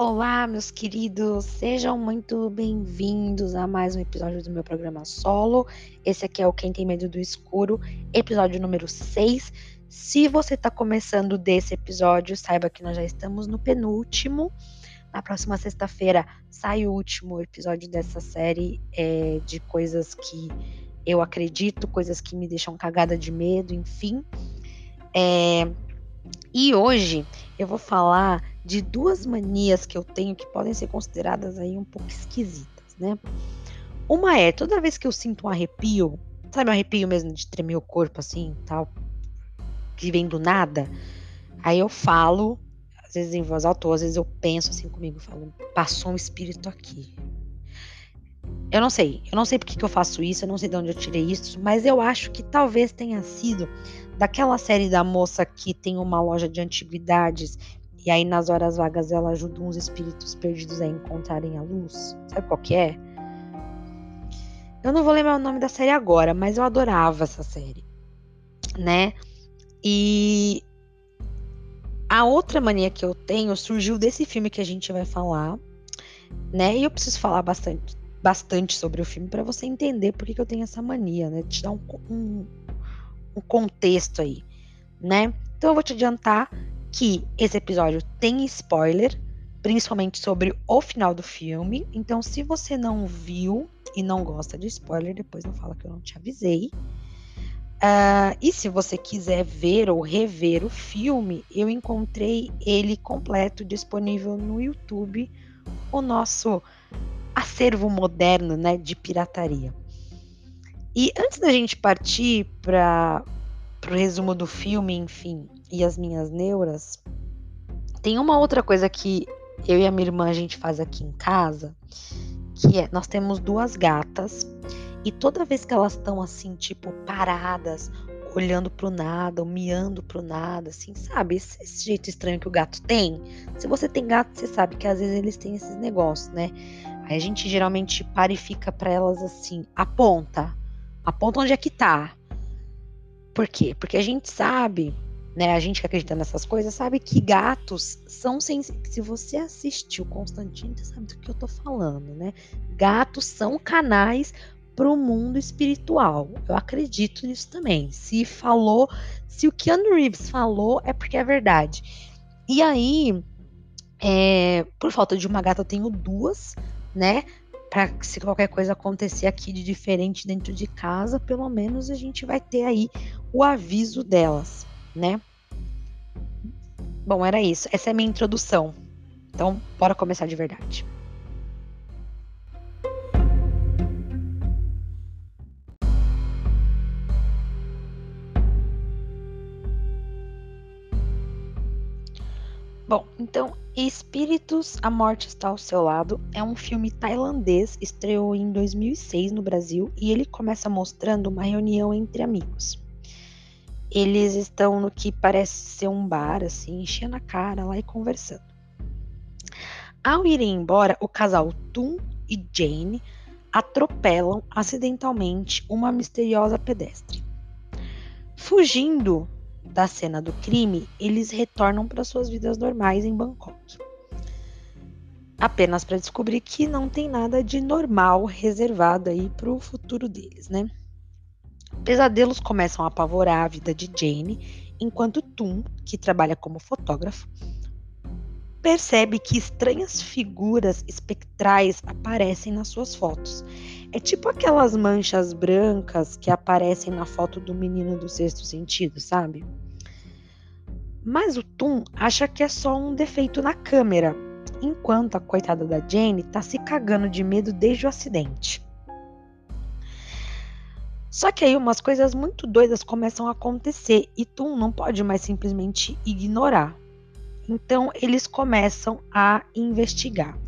Olá, meus queridos, sejam muito bem-vindos a mais um episódio do meu programa solo. Esse aqui é o Quem Tem Medo do Escuro, episódio número 6. Se você está começando desse episódio, saiba que nós já estamos no penúltimo. Na próxima sexta-feira sai o último episódio dessa série é, de coisas que eu acredito, coisas que me deixam cagada de medo, enfim. É, e hoje eu vou falar de duas manias que eu tenho que podem ser consideradas aí um pouco esquisitas, né? Uma é, toda vez que eu sinto um arrepio, sabe um arrepio mesmo de tremer o corpo assim, tal, que vem do nada, aí eu falo, às vezes em voz alta, ou às vezes eu penso assim comigo, falo, passou um espírito aqui. Eu não sei, eu não sei porque que eu faço isso, eu não sei de onde eu tirei isso, mas eu acho que talvez tenha sido daquela série da moça que tem uma loja de antiguidades e aí nas horas vagas ela ajuda uns espíritos perdidos a encontrarem a luz. Sabe qual que é? Eu não vou lembrar o nome da série agora, mas eu adorava essa série, né? E a outra mania que eu tenho surgiu desse filme que a gente vai falar, né? E eu preciso falar bastante, bastante sobre o filme para você entender por que, eu tenho essa mania, né? Te dar um, um, um contexto aí, né? Então eu vou te adiantar que esse episódio tem spoiler, principalmente sobre o final do filme. Então, se você não viu e não gosta de spoiler, depois não fala que eu não te avisei. Uh, e se você quiser ver ou rever o filme, eu encontrei ele completo disponível no YouTube, o nosso acervo moderno né, de pirataria. E antes da gente partir para o resumo do filme, enfim, e as minhas neuras, tem uma outra coisa que eu e a minha irmã a gente faz aqui em casa, que é nós temos duas gatas e toda vez que elas estão assim, tipo, paradas, olhando pro nada, ou miando pro nada, assim, sabe? Esse, esse, jeito estranho que o gato tem. Se você tem gato, você sabe que às vezes eles têm esses negócios, né? Aí a gente geralmente para e fica pra elas assim, aponta. Aponta onde é que tá. Por quê? Porque a gente sabe, né? A gente que acredita nessas coisas sabe que gatos são sensíveis. Se você assistiu Constantino, você sabe do que eu tô falando, né? Gatos são canais para o mundo espiritual. Eu acredito nisso também. Se falou, se o Keanu Reeves falou, é porque é verdade. E aí, é, por falta de uma gata, eu tenho duas, né? para se qualquer coisa acontecer aqui de diferente dentro de casa, pelo menos a gente vai ter aí o aviso delas, né? Bom, era isso. Essa é a minha introdução. Então, bora começar de verdade. Bom, então Espíritos, A Morte Está ao Seu Lado é um filme tailandês, estreou em 2006 no Brasil e ele começa mostrando uma reunião entre amigos. Eles estão no que parece ser um bar, assim, enchendo a cara lá e conversando. Ao irem embora, o casal Tum e Jane atropelam acidentalmente uma misteriosa pedestre. Fugindo da cena do crime, eles retornam para suas vidas normais em Bangkok. Apenas para descobrir que não tem nada de normal reservado aí para o futuro deles, né? Pesadelos começam a apavorar a vida de Jane, enquanto Tum, que trabalha como fotógrafo, percebe que estranhas figuras espectrais aparecem nas suas fotos. É tipo aquelas manchas brancas que aparecem na foto do menino do sexto sentido, sabe? Mas o Tum acha que é só um defeito na câmera, enquanto a coitada da Jane tá se cagando de medo desde o acidente. Só que aí umas coisas muito doidas começam a acontecer e Tum não pode mais simplesmente ignorar. Então eles começam a investigar.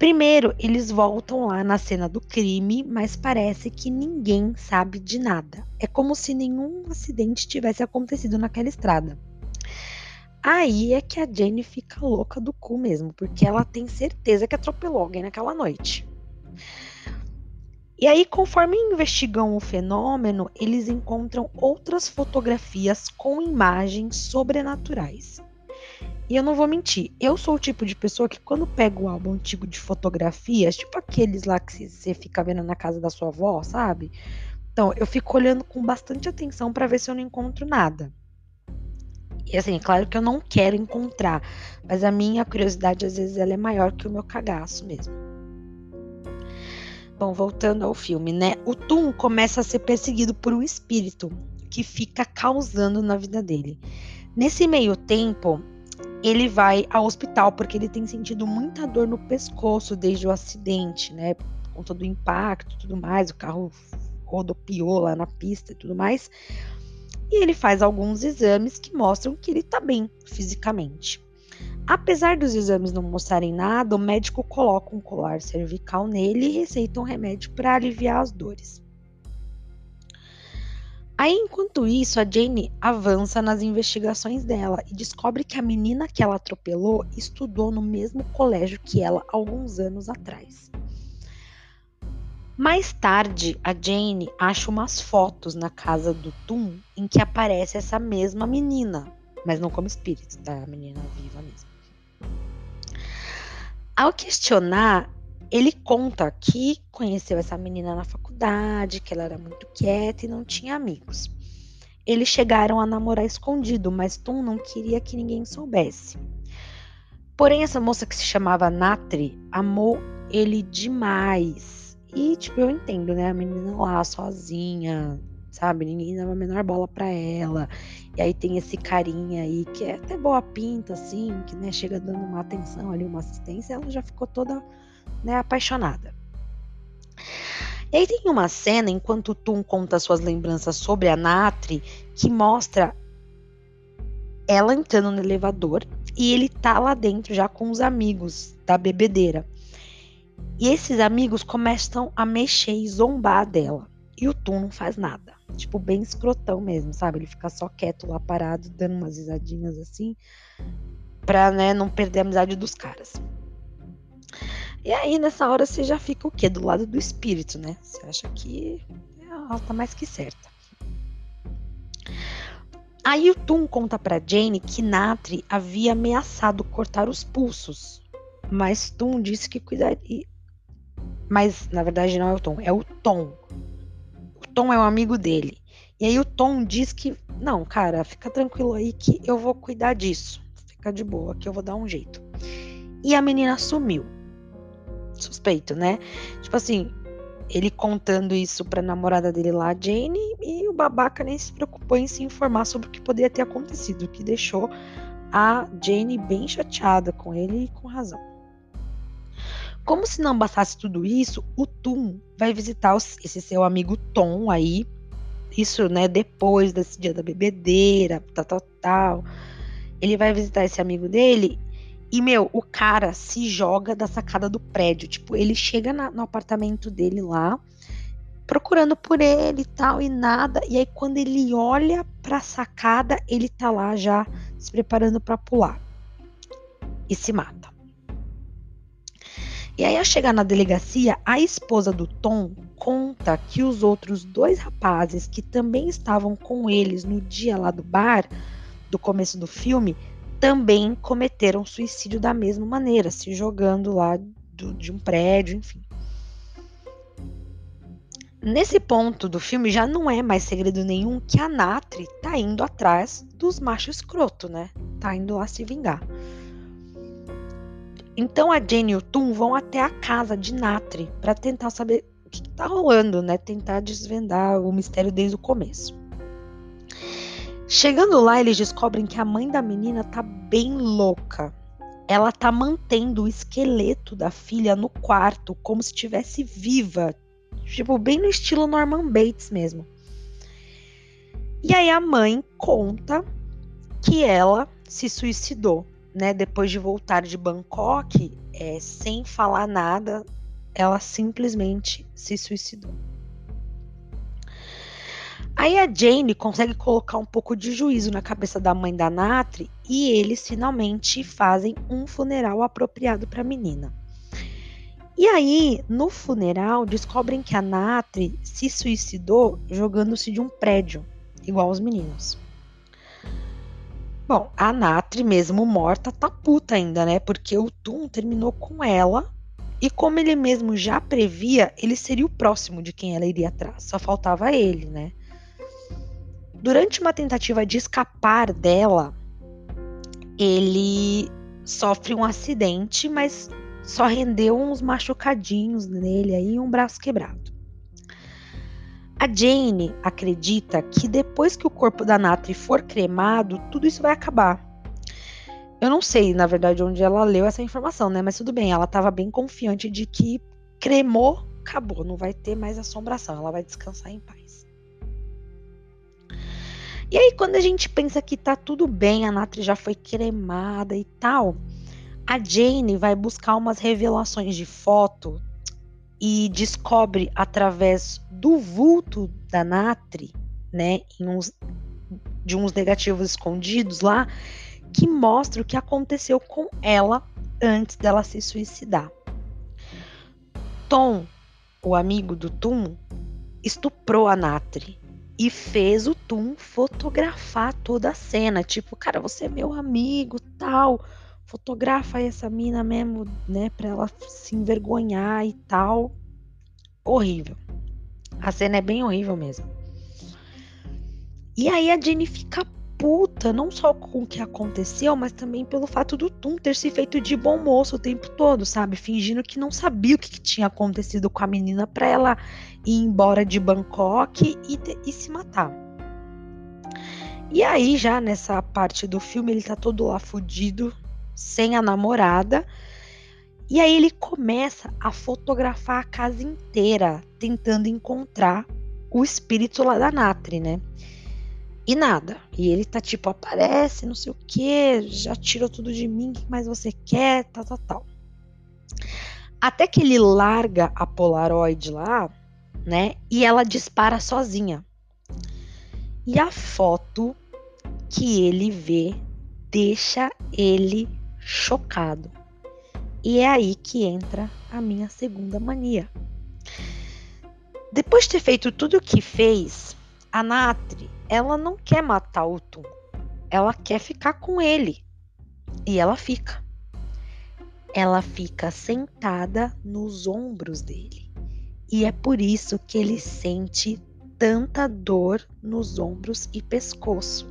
Primeiro, eles voltam lá na cena do crime, mas parece que ninguém sabe de nada. É como se nenhum acidente tivesse acontecido naquela estrada. Aí é que a Jenny fica louca do cu mesmo, porque ela tem certeza que atropelou alguém naquela noite. E aí, conforme investigam o fenômeno, eles encontram outras fotografias com imagens sobrenaturais. E eu não vou mentir, eu sou o tipo de pessoa que quando pego um álbum antigo de fotografias, tipo aqueles lá que você fica vendo na casa da sua avó, sabe? Então, eu fico olhando com bastante atenção para ver se eu não encontro nada. E assim, é claro que eu não quero encontrar, mas a minha curiosidade às vezes ela é maior que o meu cagaço mesmo. Bom, voltando ao filme, né? O Tum começa a ser perseguido por um espírito que fica causando na vida dele. Nesse meio tempo, ele vai ao hospital porque ele tem sentido muita dor no pescoço desde o acidente, né? Por conta do impacto tudo mais, o carro rodopiou lá na pista e tudo mais. E ele faz alguns exames que mostram que ele tá bem fisicamente. Apesar dos exames não mostrarem nada, o médico coloca um colar cervical nele e receita um remédio para aliviar as dores. Aí, enquanto isso, a Jane avança nas investigações dela e descobre que a menina que ela atropelou estudou no mesmo colégio que ela alguns anos atrás. Mais tarde, a Jane acha umas fotos na casa do Tum em que aparece essa mesma menina, mas não como espírito, tá? A menina viva mesmo. Ao questionar, ele conta que conheceu essa menina na faculdade, que ela era muito quieta e não tinha amigos. Eles chegaram a namorar escondido, mas Tom não queria que ninguém soubesse. Porém, essa moça que se chamava Natri amou ele demais. E, tipo, eu entendo, né? A menina lá sozinha, sabe? Ninguém dava a menor bola para ela. E aí tem esse carinha aí que é até boa pinta, assim, que né, chega dando uma atenção ali, uma assistência. Ela já ficou toda né, apaixonada. E aí tem uma cena, enquanto Tum conta suas lembranças sobre a Natri, que mostra ela entrando no elevador e ele tá lá dentro já com os amigos da bebedeira. E esses amigos começam a mexer e zombar dela. E o Tum não faz nada. Tipo, bem escrotão mesmo, sabe? Ele fica só quieto lá parado, dando umas risadinhas assim, pra, né, não perder a amizade dos caras. E aí, nessa hora, você já fica o quê? Do lado do espírito, né? Você acha que ela tá mais que certa. Aí o Tum conta pra Jane que Natri havia ameaçado cortar os pulsos. Mas Tum disse que cuidaria. Mas, na verdade, não é o Tom, é o Tom. Tom é um amigo dele. E aí o Tom diz que, não, cara, fica tranquilo aí que eu vou cuidar disso. Fica de boa, que eu vou dar um jeito. E a menina sumiu suspeito, né? Tipo assim, ele contando isso pra namorada dele lá, Jane, e o babaca nem se preocupou em se informar sobre o que poderia ter acontecido, o que deixou a Jane bem chateada com ele e com razão. Como se não bastasse tudo isso, o Tum vai visitar esse seu amigo Tom aí. Isso, né, depois desse dia da bebedeira, tal, tal, tal. Ele vai visitar esse amigo dele e, meu, o cara se joga da sacada do prédio. Tipo, ele chega na, no apartamento dele lá, procurando por ele e tal, e nada. E aí, quando ele olha pra sacada, ele tá lá já se preparando para pular. E se mata. E aí, ao chegar na delegacia, a esposa do Tom conta que os outros dois rapazes que também estavam com eles no dia lá do bar, do começo do filme, também cometeram suicídio da mesma maneira, se jogando lá do, de um prédio, enfim. Nesse ponto do filme já não é mais segredo nenhum que a Natri tá indo atrás dos machos escroto, né? Tá indo lá se vingar. Então a Jane e o Tum vão até a casa de Natri para tentar saber o que, que tá rolando, né? Tentar desvendar o mistério desde o começo. Chegando lá, eles descobrem que a mãe da menina tá bem louca. Ela tá mantendo o esqueleto da filha no quarto, como se estivesse viva. Tipo, bem no estilo Norman Bates mesmo. E aí a mãe conta que ela se suicidou, né? Depois de voltar de Bangkok, é, sem falar nada, ela simplesmente se suicidou. Aí a Jane consegue colocar um pouco de juízo na cabeça da mãe da Natri e eles finalmente fazem um funeral apropriado para a menina. E aí, no funeral, descobrem que a Natri se suicidou jogando-se de um prédio, igual os meninos. Bom, a Natri, mesmo morta, tá puta ainda, né? Porque o Tum terminou com ela. E como ele mesmo já previa, ele seria o próximo de quem ela iria atrás. Só faltava ele, né? Durante uma tentativa de escapar dela, ele sofre um acidente, mas só rendeu uns machucadinhos nele aí e um braço quebrado. A Jane acredita que depois que o corpo da Natri for cremado, tudo isso vai acabar. Eu não sei, na verdade, onde ela leu essa informação, né? Mas tudo bem, ela estava bem confiante de que cremou, acabou, não vai ter mais assombração, ela vai descansar em paz. E aí, quando a gente pensa que tá tudo bem, a Natri já foi cremada e tal, a Jane vai buscar umas revelações de foto e descobre através do vulto da Natri, né, uns, de uns negativos escondidos lá, que mostra o que aconteceu com ela antes dela se suicidar. Tom, o amigo do Tum, estuprou a Natri e fez o Tum fotografar toda a cena. Tipo, cara, você é meu amigo, tal. Fotografa essa mina mesmo, né? Pra ela se envergonhar e tal. Horrível. A cena é bem horrível mesmo. E aí a Jenny fica puta, não só com o que aconteceu, mas também pelo fato do Tum ter se feito de bom moço o tempo todo, sabe? Fingindo que não sabia o que, que tinha acontecido com a menina pra ela ir embora de Bangkok e, e se matar. E aí, já nessa parte do filme, ele tá todo lá fudido, sem a namorada. E aí ele começa a fotografar a casa inteira, tentando encontrar o espírito lá da Natri, né? E nada. E ele tá tipo, aparece, não sei o que, já tirou tudo de mim, o que mais você quer, tal, tal, tal. Até que ele larga a Polaroid lá, né? E ela dispara sozinha. E a foto que ele vê deixa ele chocado. E é aí que entra a minha segunda mania. Depois de ter feito tudo o que fez, a Natri ela não quer matar o Tum. Ela quer ficar com ele. E ela fica. Ela fica sentada nos ombros dele. E é por isso que ele sente tanta dor nos ombros e pescoço.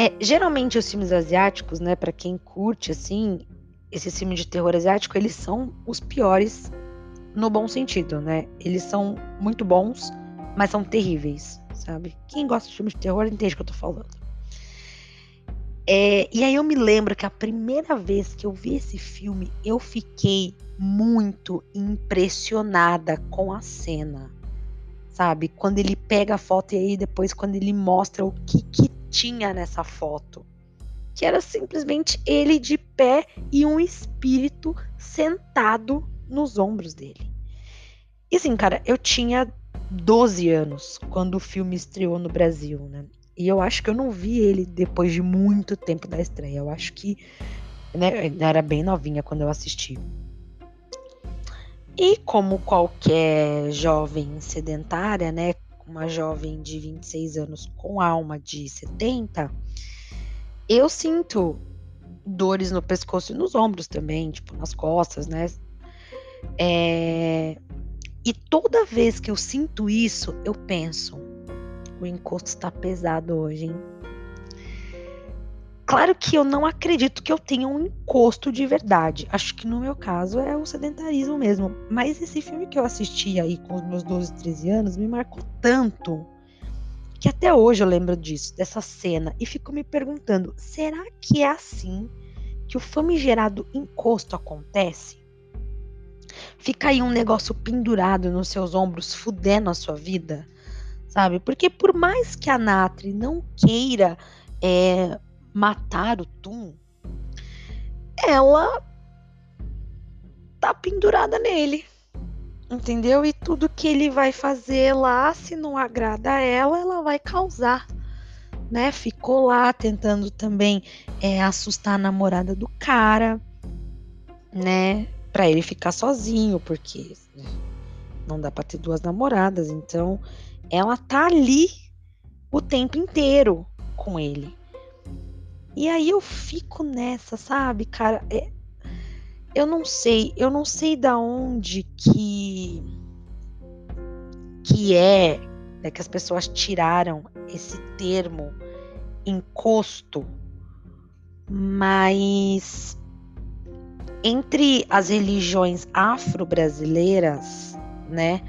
É, geralmente os filmes asiáticos, né, para quem curte assim, esse filme de terror asiático, eles são os piores no bom sentido, né? Eles são muito bons, mas são terríveis, sabe? Quem gosta de filmes de terror entende o que eu tô falando. É, e aí eu me lembro que a primeira vez que eu vi esse filme, eu fiquei muito impressionada com a cena. Sabe? Quando ele pega a foto e aí depois quando ele mostra o que, que tinha nessa foto. Que era simplesmente ele de pé e um espírito sentado nos ombros dele. E assim, cara, eu tinha 12 anos quando o filme estreou no Brasil, né? E eu acho que eu não vi ele depois de muito tempo da estreia. Eu acho que né, eu era bem novinha quando eu assisti. E como qualquer jovem sedentária, né, uma jovem de 26 anos com alma de 70, eu sinto dores no pescoço e nos ombros também, tipo nas costas, né? É, e toda vez que eu sinto isso, eu penso: o encosto está pesado hoje, hein? Claro que eu não acredito que eu tenha um encosto de verdade. Acho que no meu caso é o sedentarismo mesmo. Mas esse filme que eu assisti aí com os meus 12, 13 anos me marcou tanto que até hoje eu lembro disso, dessa cena, e fico me perguntando: será que é assim que o famigerado encosto acontece? Fica aí um negócio pendurado nos seus ombros, fudendo a sua vida, sabe? Porque por mais que a Natri não queira é, matar o Tum, ela tá pendurada nele. Entendeu? E tudo que ele vai fazer lá, se não agrada a ela, ela vai causar. Né? Ficou lá tentando também é, assustar a namorada do cara, né? para ele ficar sozinho, porque não dá para ter duas namoradas. Então, ela tá ali o tempo inteiro, com ele. E aí eu fico nessa, sabe, cara? É, eu não sei, eu não sei da onde que que é né, que as pessoas tiraram esse termo encosto, mas entre as religiões afro-brasileiras, né,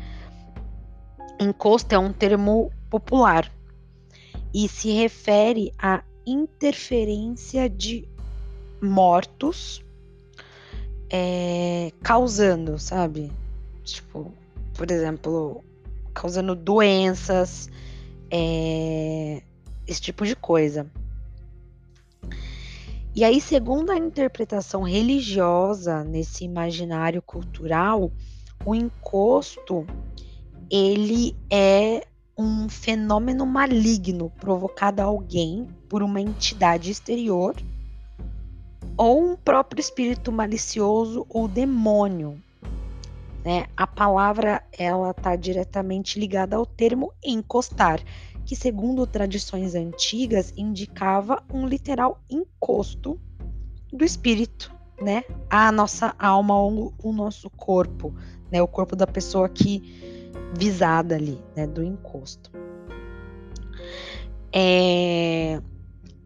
encosto é um termo popular e se refere à interferência de mortos é, causando, sabe? Tipo, por exemplo, causando doenças, é, esse tipo de coisa. E aí, segundo a interpretação religiosa nesse imaginário cultural, o encosto ele é um fenômeno maligno provocado a alguém por uma entidade exterior ou um próprio espírito malicioso ou demônio. Né? A palavra ela está diretamente ligada ao termo encostar, que segundo tradições antigas indicava um literal encosto do espírito, né, à nossa alma ou o nosso corpo, né, o corpo da pessoa que visada ali, né, do encosto. É...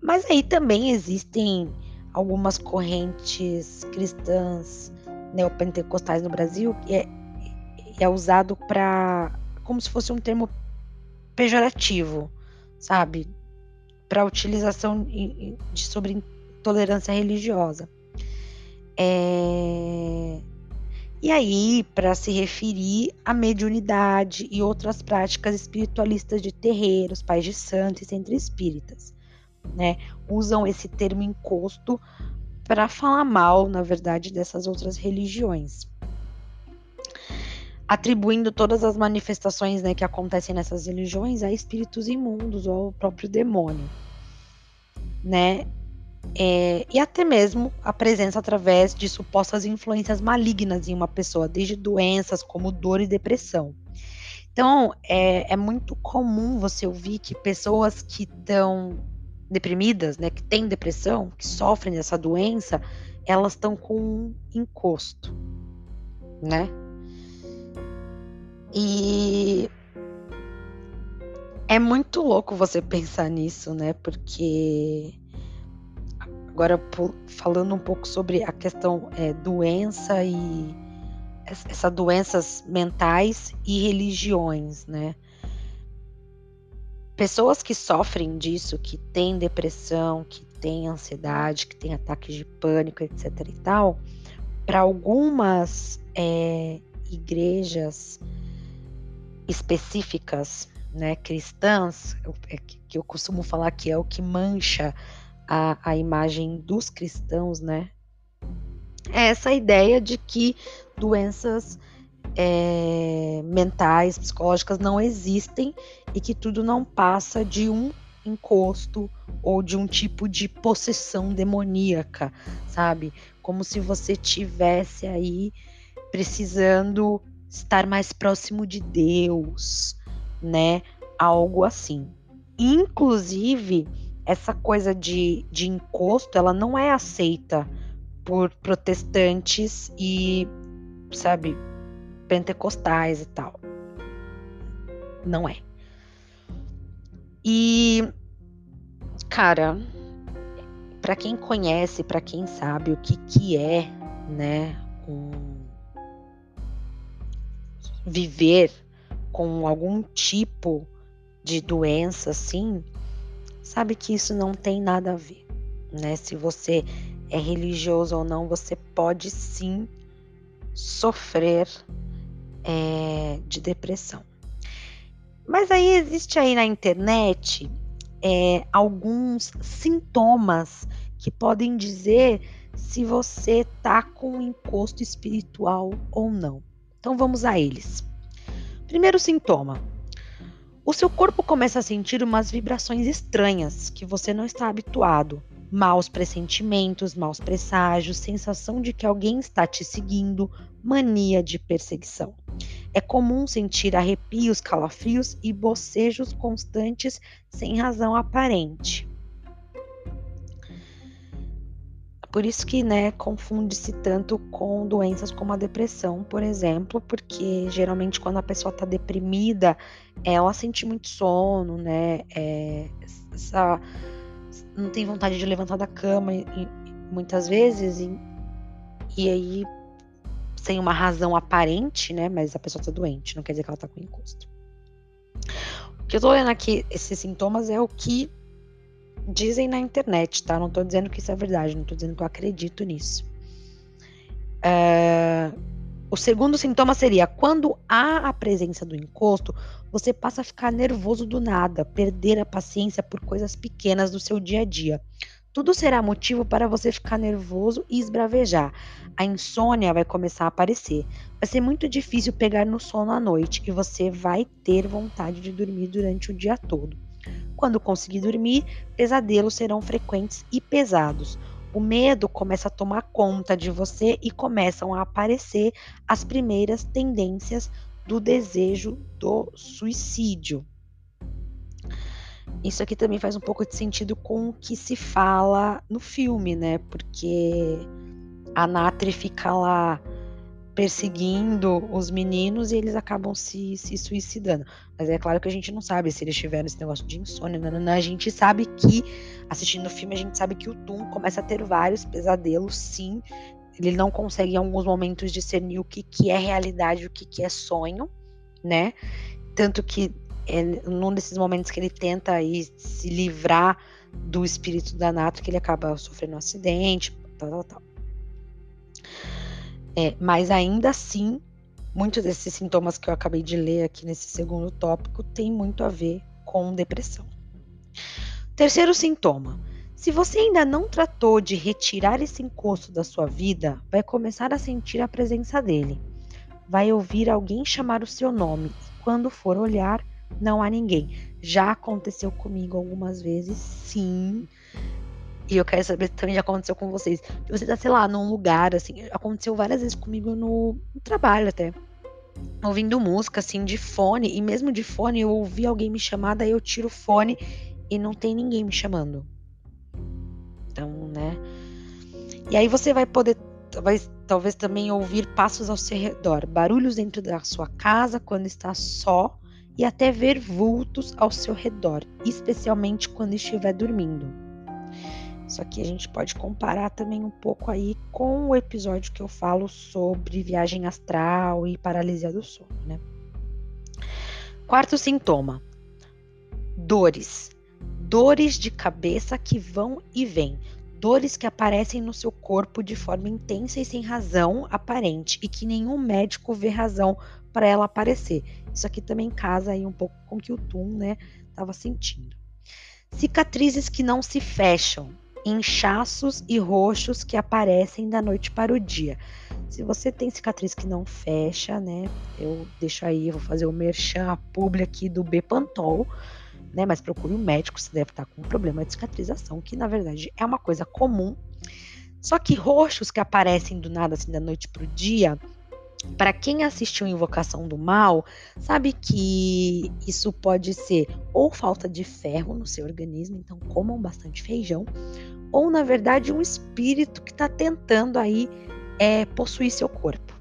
Mas aí também existem algumas correntes cristãs neopentecostais no Brasil que é, é usado para como se fosse um termo pejorativo, sabe? Para utilização de, sobre intolerância religiosa. É... E aí, para se referir à mediunidade e outras práticas espiritualistas de terreiros, pais de santos e centros espíritas, né? Usam esse termo encosto para falar mal, na verdade, dessas outras religiões atribuindo todas as manifestações né, que acontecem nessas religiões a espíritos imundos ou ao próprio demônio, né? É, e até mesmo a presença através de supostas influências malignas em uma pessoa, desde doenças como dor e depressão. Então, é, é muito comum você ouvir que pessoas que estão deprimidas, né, que têm depressão, que sofrem dessa doença, elas estão com um encosto, né? E é muito louco você pensar nisso, né? Porque agora falando um pouco sobre a questão é, doença e essas doenças mentais e religiões, né? Pessoas que sofrem disso, que têm depressão, que têm ansiedade, que têm ataques de pânico, etc. e tal, para algumas é, igrejas específicas, né, cristãs, é que eu costumo falar que é o que mancha a, a imagem dos cristãos, né? É essa ideia de que doenças é, mentais, psicológicas não existem e que tudo não passa de um encosto ou de um tipo de possessão demoníaca, sabe? Como se você tivesse aí precisando estar mais próximo de Deus, né? Algo assim. Inclusive, essa coisa de, de encosto, ela não é aceita por protestantes e, sabe, pentecostais e tal. Não é. E, cara, para quem conhece, para quem sabe o que que é, né, um viver com algum tipo de doença assim, sabe que isso não tem nada a ver, né? Se você é religioso ou não, você pode sim sofrer é, de depressão. Mas aí existe aí na internet é, alguns sintomas que podem dizer se você tá com um encosto espiritual ou não. Então vamos a eles. Primeiro sintoma: o seu corpo começa a sentir umas vibrações estranhas que você não está habituado. Maus pressentimentos, maus presságios, sensação de que alguém está te seguindo, mania de perseguição. É comum sentir arrepios, calafrios e bocejos constantes sem razão aparente. Por isso que, né, confunde-se tanto com doenças como a depressão, por exemplo, porque geralmente quando a pessoa está deprimida, ela sente muito sono, né, é, essa, não tem vontade de levantar da cama e, muitas vezes, e, e aí sem uma razão aparente, né, mas a pessoa está doente, não quer dizer que ela está com encosto. O que eu tô olhando aqui, esses sintomas é o que dizem na internet, tá? Não tô dizendo que isso é verdade, não tô dizendo que eu acredito nisso. É... O segundo sintoma seria quando há a presença do encosto, você passa a ficar nervoso do nada, perder a paciência por coisas pequenas do seu dia a dia. Tudo será motivo para você ficar nervoso e esbravejar. A insônia vai começar a aparecer. Vai ser muito difícil pegar no sono à noite e você vai ter vontade de dormir durante o dia todo. Quando conseguir dormir, pesadelos serão frequentes e pesados. O medo começa a tomar conta de você e começam a aparecer as primeiras tendências do desejo do suicídio. Isso aqui também faz um pouco de sentido com o que se fala no filme, né? Porque a Natri fica lá perseguindo os meninos e eles acabam se, se suicidando. Mas é claro que a gente não sabe se eles tiveram esse negócio de insônia. Não, A gente sabe que, assistindo o filme, a gente sabe que o Tum começa a ter vários pesadelos, sim. Ele não consegue em alguns momentos discernir o que, que é realidade o que, que é sonho, né? Tanto que é num desses momentos que ele tenta aí se livrar do espírito da Nato, que ele acaba sofrendo um acidente, tal, tal, tal. É, mas ainda assim, muitos desses sintomas que eu acabei de ler aqui nesse segundo tópico têm muito a ver com depressão. Terceiro sintoma. Se você ainda não tratou de retirar esse encosto da sua vida, vai começar a sentir a presença dele. Vai ouvir alguém chamar o seu nome e quando for olhar, não há ninguém. Já aconteceu comigo algumas vezes, sim. E eu quero saber se também já aconteceu com vocês. Você tá, sei lá, num lugar, assim. Aconteceu várias vezes comigo no, no trabalho até. Ouvindo música, assim, de fone. E mesmo de fone, eu ouvi alguém me chamar, daí eu tiro o fone e não tem ninguém me chamando. Então, né? E aí você vai poder talvez, talvez também ouvir passos ao seu redor, barulhos dentro da sua casa quando está só e até ver vultos ao seu redor, especialmente quando estiver dormindo. Isso aqui a gente pode comparar também um pouco aí com o episódio que eu falo sobre viagem astral e paralisia do sono, né? Quarto sintoma: dores. Dores de cabeça que vão e vêm. Dores que aparecem no seu corpo de forma intensa e sem razão aparente e que nenhum médico vê razão para ela aparecer. Isso aqui também casa aí um pouco com o que o Tum, né, estava sentindo. Cicatrizes que não se fecham inchaços e roxos que aparecem da noite para o dia. Se você tem cicatriz que não fecha, né? Eu deixo aí, vou fazer o merchan, a publi aqui do Bepantol, né? Mas procure um médico se deve estar com um problema de cicatrização, que na verdade é uma coisa comum. Só que roxos que aparecem do nada, assim, da noite para o dia, para quem assistiu Invocação do Mal, sabe que isso pode ser ou falta de ferro no seu organismo, então comam bastante feijão, ou na verdade um espírito que está tentando aí é, possuir seu corpo.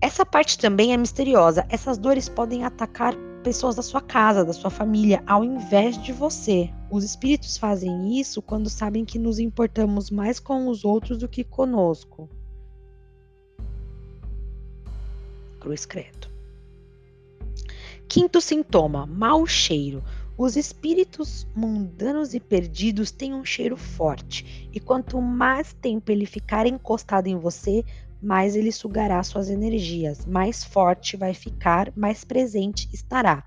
Essa parte também é misteriosa. Essas dores podem atacar pessoas da sua casa, da sua família, ao invés de você. Os espíritos fazem isso quando sabem que nos importamos mais com os outros do que conosco. Cruz Credo. Quinto sintoma: mau cheiro. Os espíritos mundanos e perdidos têm um cheiro forte, e quanto mais tempo ele ficar encostado em você, mais ele sugará suas energias, mais forte vai ficar, mais presente estará.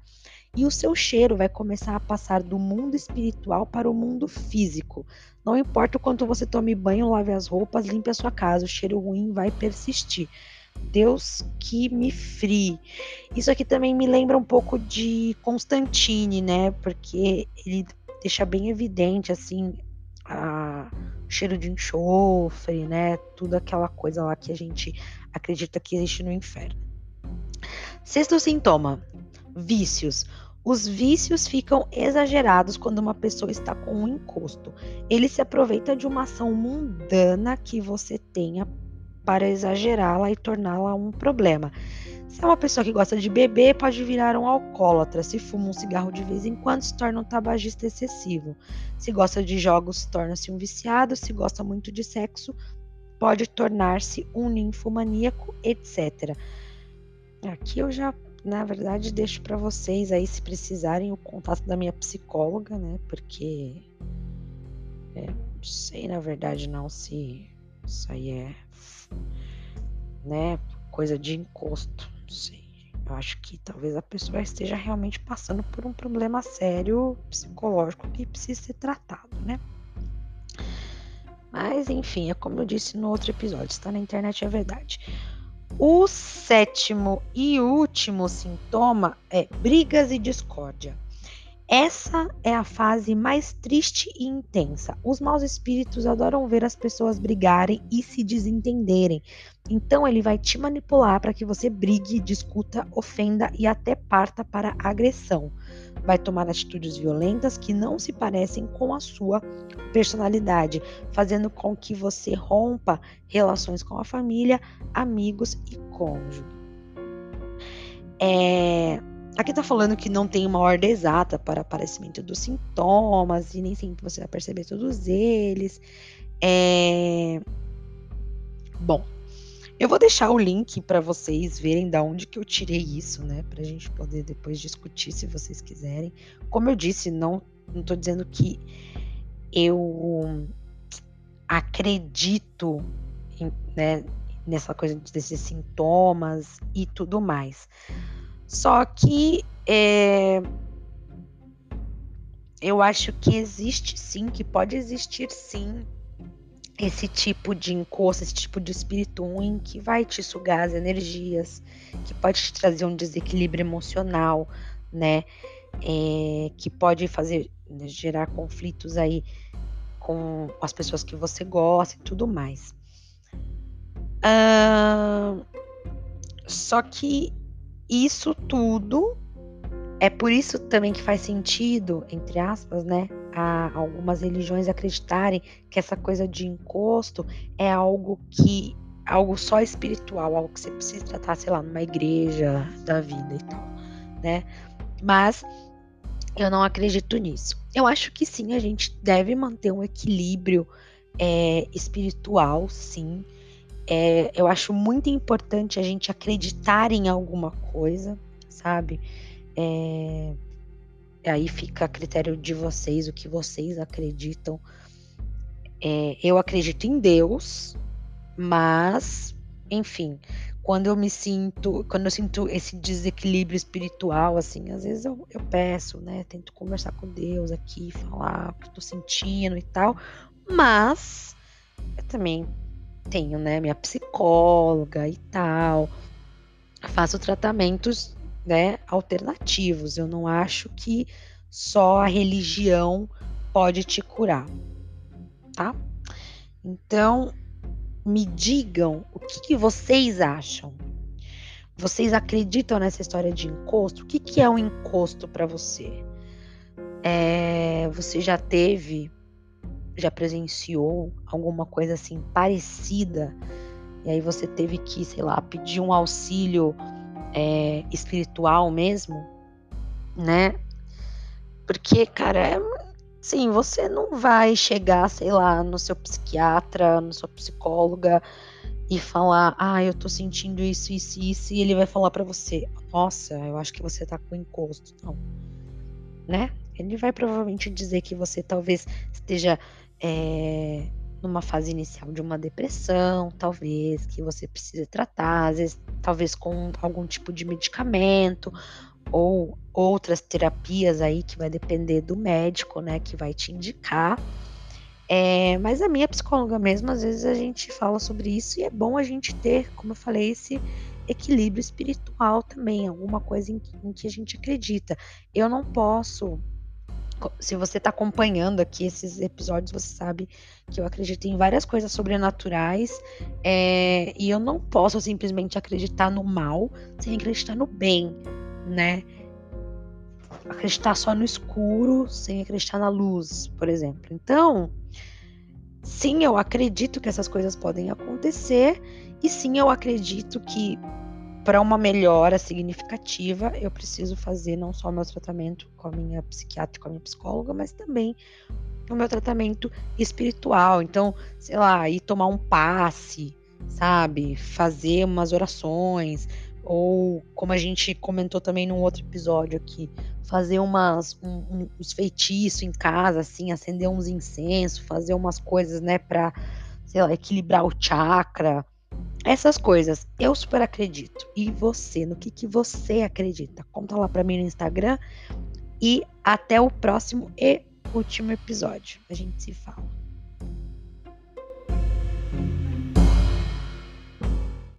E o seu cheiro vai começar a passar do mundo espiritual para o mundo físico. Não importa o quanto você tome banho, lave as roupas, limpe a sua casa, o cheiro ruim vai persistir. Deus que me frie. Isso aqui também me lembra um pouco de Constantine, né? Porque ele deixa bem evidente assim a o cheiro de enxofre, né? Tudo aquela coisa lá que a gente acredita que existe no inferno. Sexto sintoma: vícios. Os vícios ficam exagerados quando uma pessoa está com um encosto. Ele se aproveita de uma ação mundana que você tenha para exagerá-la e torná-la um problema. Se é uma pessoa que gosta de beber, pode virar um alcoólatra. Se fuma um cigarro de vez em quando, se torna um tabagista excessivo. Se gosta de jogos, torna-se um viciado. Se gosta muito de sexo, pode tornar-se um ninfomaníaco, etc. Aqui eu já, na verdade, deixo para vocês aí, se precisarem, o contato da minha psicóloga, né? Porque. É, não sei, na verdade, não se isso aí é. né? Coisa de encosto. Não sei. Eu acho que talvez a pessoa esteja realmente passando por um problema sério psicológico que precisa ser tratado, né? Mas enfim, é como eu disse no outro episódio, está na internet é verdade. O sétimo e último sintoma é brigas e discórdia. Essa é a fase mais triste e intensa. Os maus espíritos adoram ver as pessoas brigarem e se desentenderem. Então ele vai te manipular para que você brigue, discuta, ofenda e até parta para agressão. Vai tomar atitudes violentas que não se parecem com a sua personalidade, fazendo com que você rompa relações com a família, amigos e cônjuge. É, Aqui está falando que não tem uma ordem exata para aparecimento dos sintomas e nem sempre você vai perceber todos eles. É... Bom, eu vou deixar o link para vocês verem da onde que eu tirei isso, né? Para a gente poder depois discutir se vocês quiserem. Como eu disse, não não estou dizendo que eu acredito em, né, nessa coisa desses sintomas e tudo mais. Só que é, eu acho que existe sim, que pode existir sim esse tipo de encosto, esse tipo de espírito ruim que vai te sugar as energias, que pode te trazer um desequilíbrio emocional, né? É, que pode fazer né, gerar conflitos aí com as pessoas que você gosta e tudo mais. Só que isso tudo é por isso também que faz sentido, entre aspas, né, a algumas religiões acreditarem que essa coisa de encosto é algo que algo só espiritual, algo que você precisa tratar, sei lá, numa igreja da vida e tal, né? Mas eu não acredito nisso. Eu acho que sim, a gente deve manter um equilíbrio é, espiritual, sim. É, eu acho muito importante a gente acreditar em alguma coisa, sabe? É, aí fica a critério de vocês, o que vocês acreditam. É, eu acredito em Deus, mas, enfim, quando eu me sinto, quando eu sinto esse desequilíbrio espiritual, assim, às vezes eu, eu peço, né? Tento conversar com Deus aqui, falar o que eu tô sentindo e tal, mas eu também tenho, né, minha psicóloga e tal. Faço tratamentos, né, alternativos. Eu não acho que só a religião pode te curar, tá? Então, me digam o que, que vocês acham. Vocês acreditam nessa história de encosto? O que, que é um encosto para você? É, você já teve já presenciou alguma coisa assim parecida, e aí você teve que, sei lá, pedir um auxílio é, espiritual mesmo, né? Porque, cara, é, sim, você não vai chegar, sei lá, no seu psiquiatra, no seu psicóloga e falar, ah, eu tô sentindo isso, isso, isso, e ele vai falar para você, nossa, eu acho que você tá com encosto. Não. Né? Ele vai provavelmente dizer que você talvez esteja é, numa fase inicial de uma depressão, talvez, que você precise tratar, às vezes, talvez com algum tipo de medicamento ou outras terapias aí que vai depender do médico, né, que vai te indicar. É, mas a minha psicóloga mesmo, às vezes a gente fala sobre isso e é bom a gente ter, como eu falei, esse equilíbrio espiritual também, alguma coisa em, em que a gente acredita. Eu não posso se você está acompanhando aqui esses episódios, você sabe que eu acredito em várias coisas sobrenaturais é, e eu não posso simplesmente acreditar no mal sem acreditar no bem, né? acreditar só no escuro sem acreditar na luz, por exemplo. Então, sim, eu acredito que essas coisas podem acontecer e sim, eu acredito que para uma melhora significativa, eu preciso fazer não só o meu tratamento com a minha psiquiatra, com a minha psicóloga, mas também o meu tratamento espiritual. Então, sei lá, ir tomar um passe, sabe? Fazer umas orações, ou como a gente comentou também num outro episódio aqui, fazer umas um, um, uns feitiços em casa, assim, acender uns incensos, fazer umas coisas, né, para sei lá, equilibrar o chakra, essas coisas. Eu super acredito. E você, no que que você acredita? Conta lá para mim no Instagram e até o próximo e último episódio. A gente se fala.